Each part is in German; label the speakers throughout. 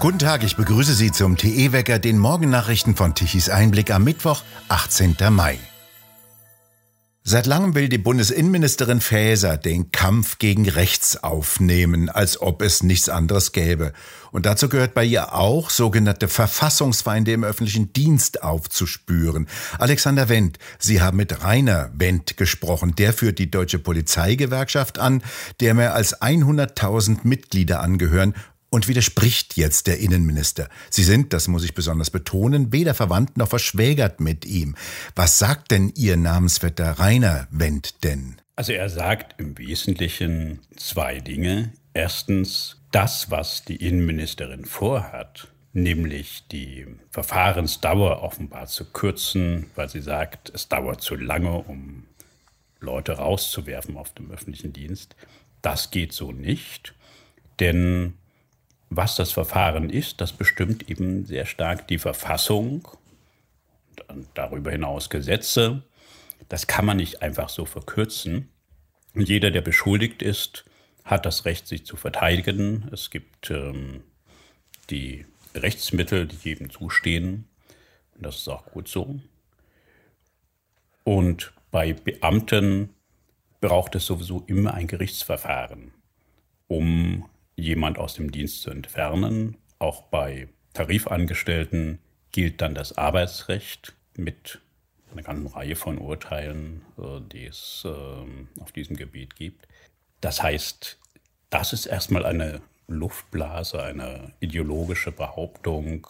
Speaker 1: Guten Tag, ich begrüße Sie zum TE-Wecker, den Morgennachrichten von Tichys Einblick am Mittwoch, 18. Mai. Seit langem will die Bundesinnenministerin Faeser den Kampf gegen rechts aufnehmen, als ob es nichts anderes gäbe. Und dazu gehört bei ihr auch, sogenannte Verfassungsfeinde im öffentlichen Dienst aufzuspüren. Alexander Wendt, Sie haben mit Rainer Wendt gesprochen. Der führt die Deutsche Polizeigewerkschaft an, der mehr als 100.000 Mitglieder angehören und widerspricht jetzt der Innenminister. Sie sind, das muss ich besonders betonen, weder verwandt noch verschwägert mit ihm. Was sagt denn Ihr Namensvetter Rainer Wendt denn?
Speaker 2: Also er sagt im Wesentlichen zwei Dinge. Erstens, das, was die Innenministerin vorhat, nämlich die Verfahrensdauer offenbar zu kürzen, weil sie sagt, es dauert zu lange, um Leute rauszuwerfen auf dem öffentlichen Dienst, das geht so nicht. Denn was das Verfahren ist, das bestimmt eben sehr stark die Verfassung und darüber hinaus Gesetze. Das kann man nicht einfach so verkürzen. Jeder, der beschuldigt ist, hat das Recht, sich zu verteidigen. Es gibt ähm, die Rechtsmittel, die jedem zustehen. Und das ist auch gut so. Und bei Beamten braucht es sowieso immer ein Gerichtsverfahren, um jemand aus dem Dienst zu entfernen. Auch bei Tarifangestellten gilt dann das Arbeitsrecht mit einer ganzen Reihe von Urteilen, äh, die es ähm, auf diesem Gebiet gibt. Das heißt, das ist erstmal eine Luftblase, eine ideologische Behauptung.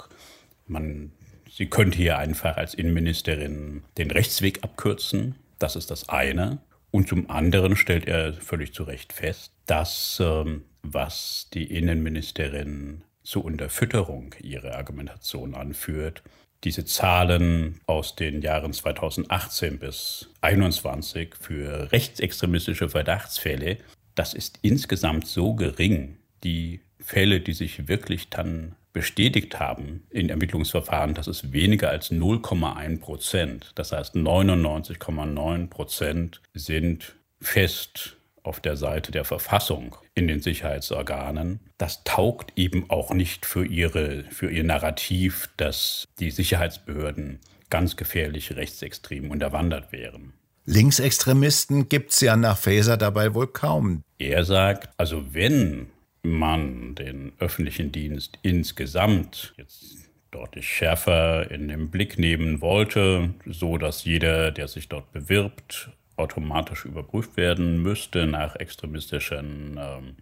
Speaker 2: Man, sie könnte hier einfach als Innenministerin den Rechtsweg abkürzen. Das ist das eine. Und zum anderen stellt er völlig zu Recht fest, dass ähm, was die Innenministerin zur Unterfütterung ihrer Argumentation anführt, diese Zahlen aus den Jahren 2018 bis 2021 für rechtsextremistische Verdachtsfälle, das ist insgesamt so gering, die Fälle, die sich wirklich dann bestätigt haben in Ermittlungsverfahren, das ist weniger als 0,1 Prozent. Das heißt, 99,9 Prozent sind fest auf der Seite der Verfassung in den Sicherheitsorganen. Das taugt eben auch nicht für, ihre, für ihr Narrativ, dass die Sicherheitsbehörden ganz gefährlich rechtsextrem unterwandert wären.
Speaker 1: Linksextremisten gibt es ja nach Faeser dabei wohl kaum.
Speaker 2: Er sagt, also wenn man den öffentlichen Dienst insgesamt jetzt deutlich schärfer in den Blick nehmen wollte, so dass jeder, der sich dort bewirbt, automatisch überprüft werden müsste nach extremistischen ähm,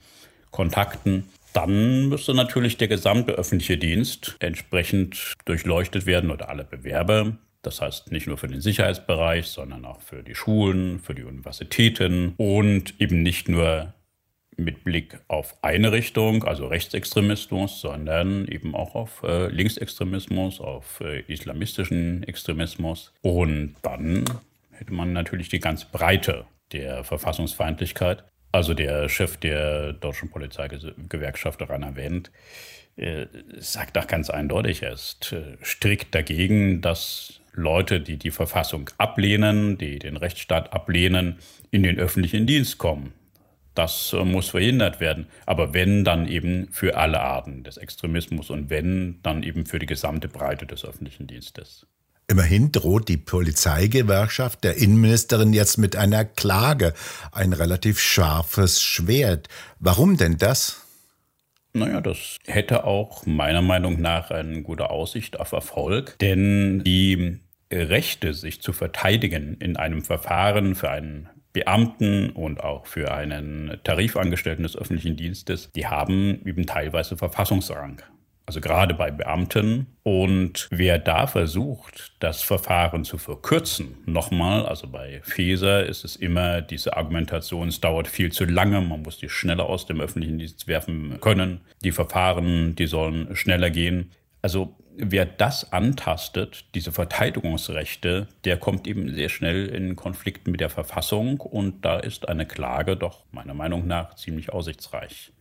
Speaker 2: Kontakten, dann müsste natürlich der gesamte öffentliche Dienst entsprechend durchleuchtet werden oder alle Bewerber. Das heißt nicht nur für den Sicherheitsbereich, sondern auch für die Schulen, für die Universitäten und eben nicht nur mit Blick auf eine Richtung, also Rechtsextremismus, sondern eben auch auf äh, Linksextremismus, auf äh, islamistischen Extremismus. Und dann hätte man natürlich die ganze Breite der Verfassungsfeindlichkeit. Also der Chef der deutschen Polizeigewerkschaft daran erwähnt, äh, sagt auch ganz eindeutig, er ist äh, strikt dagegen, dass Leute, die die Verfassung ablehnen, die den Rechtsstaat ablehnen, in den öffentlichen Dienst kommen. Das äh, muss verhindert werden. Aber wenn, dann eben für alle Arten des Extremismus und wenn, dann eben für die gesamte Breite des öffentlichen Dienstes.
Speaker 1: Immerhin droht die Polizeigewerkschaft der Innenministerin jetzt mit einer Klage. Ein relativ scharfes Schwert. Warum denn das?
Speaker 2: Naja, das hätte auch meiner Meinung nach eine gute Aussicht auf Erfolg, denn die Rechte, sich zu verteidigen in einem Verfahren für einen Beamten und auch für einen Tarifangestellten des öffentlichen Dienstes, die haben eben teilweise Verfassungsrang also gerade bei Beamten. Und wer da versucht, das Verfahren zu verkürzen, nochmal, also bei Feser ist es immer diese Argumentation, es dauert viel zu lange, man muss die schneller aus dem öffentlichen Dienst werfen können, die Verfahren, die sollen schneller gehen. Also wer das antastet, diese Verteidigungsrechte, der kommt eben sehr schnell in Konflikt mit der Verfassung und da ist eine Klage doch meiner Meinung nach ziemlich aussichtsreich.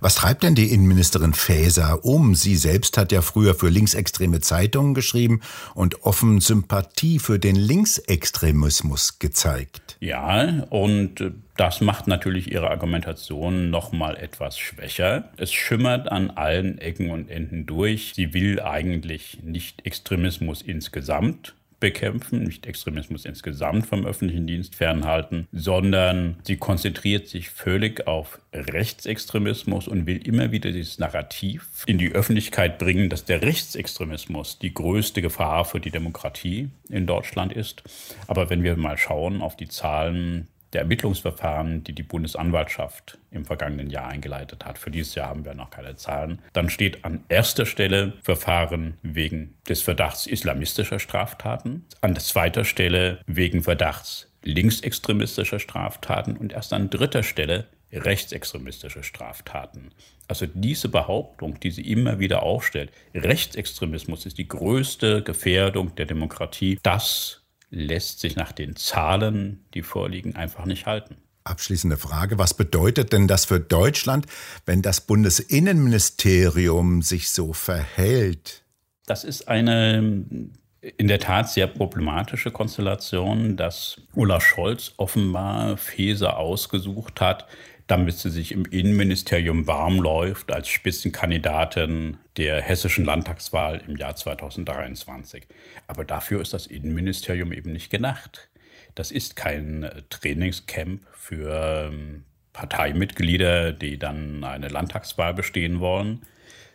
Speaker 1: Was treibt denn die Innenministerin Faeser um? Sie selbst hat ja früher für linksextreme Zeitungen geschrieben und offen Sympathie für den Linksextremismus gezeigt.
Speaker 2: Ja, und äh, das macht natürlich ihre Argumentation noch mal etwas schwächer. Es schimmert an allen Ecken und Enden durch. Sie will eigentlich nicht Extremismus insgesamt, bekämpfen, nicht Extremismus insgesamt vom öffentlichen Dienst fernhalten, sondern sie konzentriert sich völlig auf Rechtsextremismus und will immer wieder dieses Narrativ in die Öffentlichkeit bringen, dass der Rechtsextremismus die größte Gefahr für die Demokratie in Deutschland ist. Aber wenn wir mal schauen auf die Zahlen der Ermittlungsverfahren, die die Bundesanwaltschaft im vergangenen Jahr eingeleitet hat. Für dieses Jahr haben wir noch keine Zahlen. Dann steht an erster Stelle Verfahren wegen des Verdachts islamistischer Straftaten, an zweiter Stelle wegen Verdachts linksextremistischer Straftaten und erst an dritter Stelle rechtsextremistische Straftaten. Also diese Behauptung, die sie immer wieder aufstellt, Rechtsextremismus ist die größte Gefährdung der Demokratie, das lässt sich nach den Zahlen, die vorliegen, einfach nicht halten.
Speaker 1: Abschließende Frage, was bedeutet denn das für Deutschland, wenn das Bundesinnenministerium sich so verhält?
Speaker 2: Das ist eine in der Tat sehr problematische Konstellation, dass Olaf Scholz offenbar Feser ausgesucht hat, damit sie sich im Innenministerium warm läuft als Spitzenkandidatin der hessischen Landtagswahl im Jahr 2023. Aber dafür ist das Innenministerium eben nicht gedacht. Das ist kein äh, Trainingscamp für ähm, Parteimitglieder, die dann eine Landtagswahl bestehen wollen,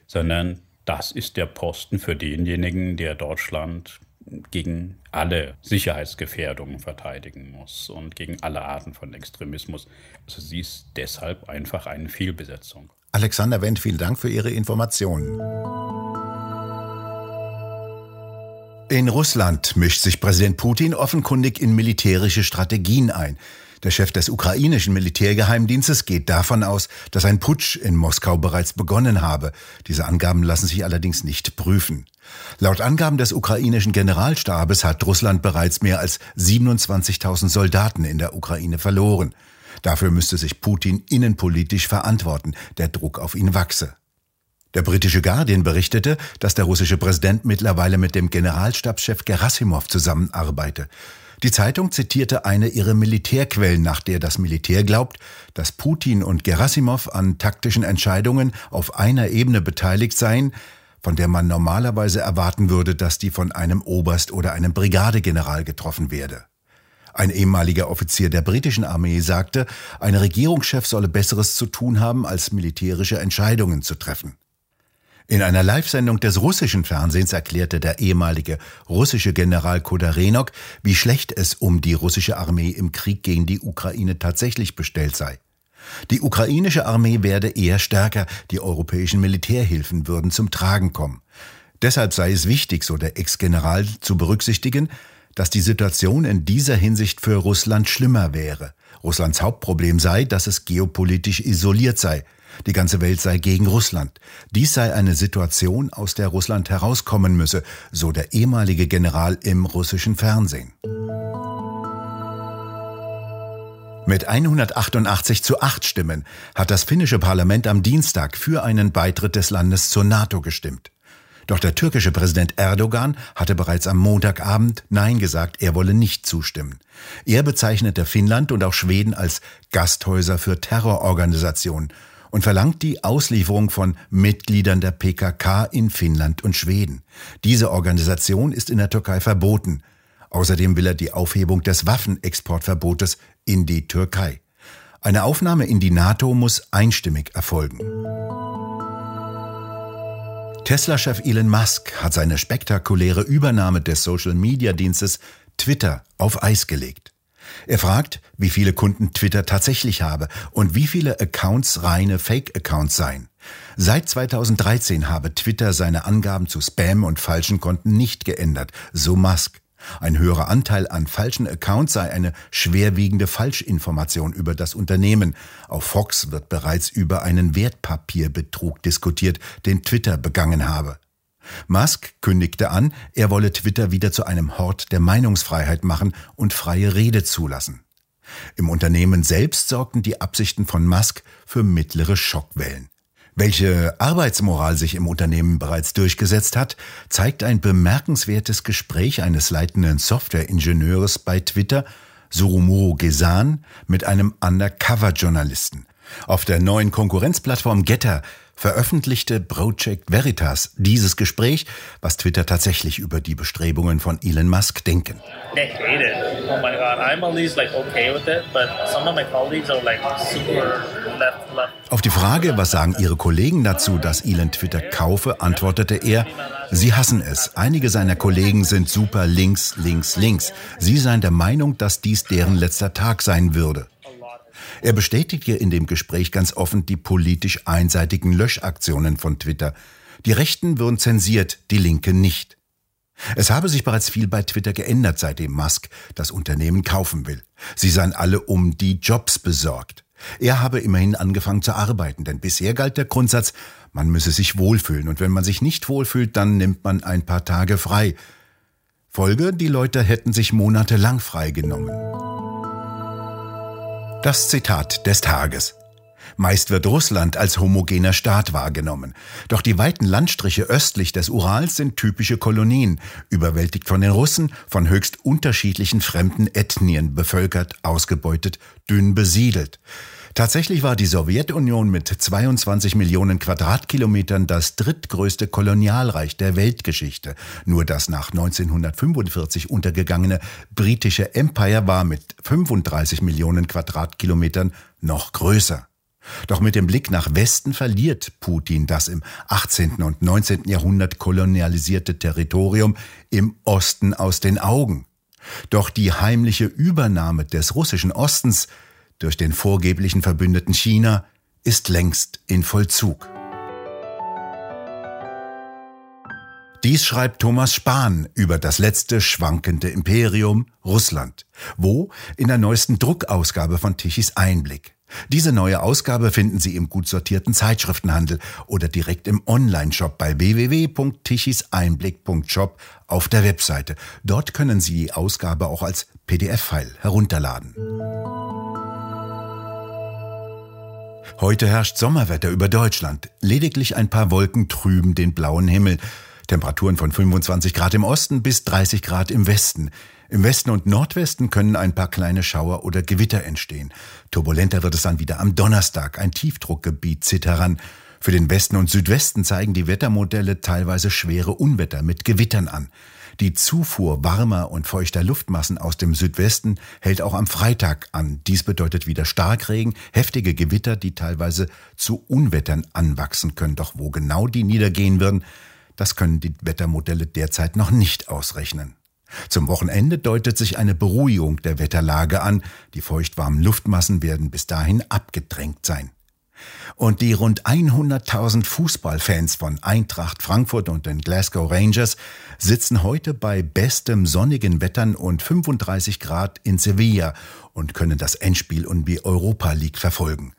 Speaker 2: sondern das ist der Posten für denjenigen, der Deutschland gegen alle Sicherheitsgefährdungen verteidigen muss und gegen alle Arten von Extremismus. Also sie ist deshalb einfach eine Fehlbesetzung.
Speaker 1: Alexander Wendt, vielen Dank für Ihre Informationen. In Russland mischt sich Präsident Putin offenkundig in militärische Strategien ein. Der Chef des ukrainischen Militärgeheimdienstes geht davon aus, dass ein Putsch in Moskau bereits begonnen habe. Diese Angaben lassen sich allerdings nicht prüfen. Laut Angaben des ukrainischen Generalstabes hat Russland bereits mehr als 27.000 Soldaten in der Ukraine verloren. Dafür müsste sich Putin innenpolitisch verantworten. Der Druck auf ihn wachse. Der britische Guardian berichtete, dass der russische Präsident mittlerweile mit dem Generalstabschef Gerasimov zusammenarbeite. Die Zeitung zitierte eine ihrer Militärquellen, nach der das Militär glaubt, dass Putin und Gerasimov an taktischen Entscheidungen auf einer Ebene beteiligt seien, von der man normalerweise erwarten würde, dass die von einem Oberst oder einem Brigadegeneral getroffen werde. Ein ehemaliger Offizier der britischen Armee sagte, ein Regierungschef solle Besseres zu tun haben, als militärische Entscheidungen zu treffen. In einer Live-Sendung des russischen Fernsehens erklärte der ehemalige russische General Kodarenok, wie schlecht es um die russische Armee im Krieg gegen die Ukraine tatsächlich bestellt sei. Die ukrainische Armee werde eher stärker, die europäischen Militärhilfen würden zum Tragen kommen. Deshalb sei es wichtig, so der Ex-General, zu berücksichtigen, dass die Situation in dieser Hinsicht für Russland schlimmer wäre. Russlands Hauptproblem sei, dass es geopolitisch isoliert sei. Die ganze Welt sei gegen Russland. Dies sei eine Situation, aus der Russland herauskommen müsse, so der ehemalige General im russischen Fernsehen. Mit 188 zu 8 Stimmen hat das finnische Parlament am Dienstag für einen Beitritt des Landes zur NATO gestimmt. Doch der türkische Präsident Erdogan hatte bereits am Montagabend Nein gesagt, er wolle nicht zustimmen. Er bezeichnete Finnland und auch Schweden als Gasthäuser für Terrororganisationen und verlangt die Auslieferung von Mitgliedern der PKK in Finnland und Schweden. Diese Organisation ist in der Türkei verboten. Außerdem will er die Aufhebung des Waffenexportverbotes in die Türkei. Eine Aufnahme in die NATO muss einstimmig erfolgen. Tesla-Chef Elon Musk hat seine spektakuläre Übernahme des Social-Media-Dienstes Twitter auf Eis gelegt. Er fragt, wie viele Kunden Twitter tatsächlich habe und wie viele Accounts reine Fake-Accounts seien. Seit 2013 habe Twitter seine Angaben zu Spam und falschen Konten nicht geändert, so Musk. Ein höherer Anteil an falschen Accounts sei eine schwerwiegende Falschinformation über das Unternehmen. Auf Fox wird bereits über einen Wertpapierbetrug diskutiert, den Twitter begangen habe. Musk kündigte an, er wolle Twitter wieder zu einem Hort der Meinungsfreiheit machen und freie Rede zulassen. Im Unternehmen selbst sorgten die Absichten von Musk für mittlere Schockwellen. Welche Arbeitsmoral sich im Unternehmen bereits durchgesetzt hat, zeigt ein bemerkenswertes Gespräch eines leitenden Softwareingenieurs bei Twitter, Surumuro Gesan, mit einem Undercover-Journalisten. Auf der neuen Konkurrenzplattform Getter veröffentlichte Project Veritas dieses Gespräch, was Twitter tatsächlich über die Bestrebungen von Elon Musk denken. They hate it. Oh my god, I'm at least like okay with it, but some of my colleagues are like super left, left. Auf die Frage, was sagen Ihre Kollegen dazu, dass Elon Twitter kaufe, antwortete er, Sie hassen es. Einige seiner Kollegen sind super links, links, links. Sie seien der Meinung, dass dies deren letzter Tag sein würde. Er bestätigt hier in dem Gespräch ganz offen die politisch einseitigen Löschaktionen von Twitter. Die Rechten würden zensiert, die Linke nicht. Es habe sich bereits viel bei Twitter geändert, seitdem Musk das Unternehmen kaufen will. Sie seien alle um die Jobs besorgt. Er habe immerhin angefangen zu arbeiten, denn bisher galt der Grundsatz, man müsse sich wohlfühlen und wenn man sich nicht wohlfühlt, dann nimmt man ein paar Tage frei. Folge, die Leute hätten sich monatelang freigenommen. Das Zitat des Tages. Meist wird Russland als homogener Staat wahrgenommen. Doch die weiten Landstriche östlich des Urals sind typische Kolonien, überwältigt von den Russen, von höchst unterschiedlichen fremden Ethnien bevölkert, ausgebeutet, dünn besiedelt. Tatsächlich war die Sowjetunion mit 22 Millionen Quadratkilometern das drittgrößte Kolonialreich der Weltgeschichte. Nur das nach 1945 untergegangene britische Empire war mit 35 Millionen Quadratkilometern noch größer. Doch mit dem Blick nach Westen verliert Putin das im 18. und 19. Jahrhundert kolonialisierte Territorium im Osten aus den Augen. Doch die heimliche Übernahme des russischen Ostens durch den vorgeblichen Verbündeten China ist längst in Vollzug. Dies schreibt Thomas Spahn über das letzte schwankende Imperium Russland. Wo? In der neuesten Druckausgabe von Tichys Einblick. Diese neue Ausgabe finden Sie im gut sortierten Zeitschriftenhandel oder direkt im Online-Shop bei www.tichiseinblick.shop auf der Webseite. Dort können Sie die Ausgabe auch als PDF-File herunterladen. Heute herrscht Sommerwetter über Deutschland. Lediglich ein paar Wolken trüben den blauen Himmel. Temperaturen von 25 Grad im Osten bis 30 Grad im Westen. Im Westen und Nordwesten können ein paar kleine Schauer oder Gewitter entstehen. Turbulenter wird es dann wieder am Donnerstag. Ein Tiefdruckgebiet zieht heran. Für den Westen und Südwesten zeigen die Wettermodelle teilweise schwere Unwetter mit Gewittern an. Die Zufuhr warmer und feuchter Luftmassen aus dem Südwesten hält auch am Freitag an. Dies bedeutet wieder Starkregen, heftige Gewitter, die teilweise zu Unwettern anwachsen können. Doch wo genau die niedergehen würden, das können die Wettermodelle derzeit noch nicht ausrechnen. Zum Wochenende deutet sich eine Beruhigung der Wetterlage an. Die feuchtwarmen Luftmassen werden bis dahin abgedrängt sein. Und die rund 100.000 Fußballfans von Eintracht Frankfurt und den Glasgow Rangers sitzen heute bei bestem sonnigen Wettern und 35 Grad in Sevilla und können das Endspiel um die Europa League verfolgen.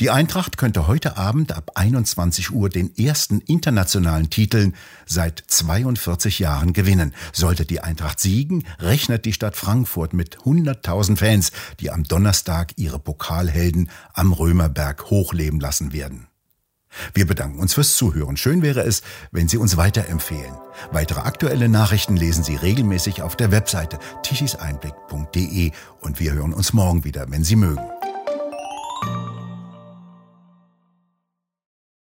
Speaker 1: Die Eintracht könnte heute Abend ab 21 Uhr den ersten internationalen Titeln seit 42 Jahren gewinnen. Sollte die Eintracht siegen, rechnet die Stadt Frankfurt mit 100.000 Fans, die am Donnerstag ihre Pokalhelden am Römerberg hochleben lassen werden. Wir bedanken uns fürs Zuhören. Schön wäre es, wenn Sie uns weiterempfehlen. Weitere aktuelle Nachrichten lesen Sie regelmäßig auf der Webseite tichiseinblick.de und wir hören uns morgen wieder, wenn Sie mögen.